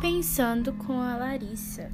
Pensando com a Larissa.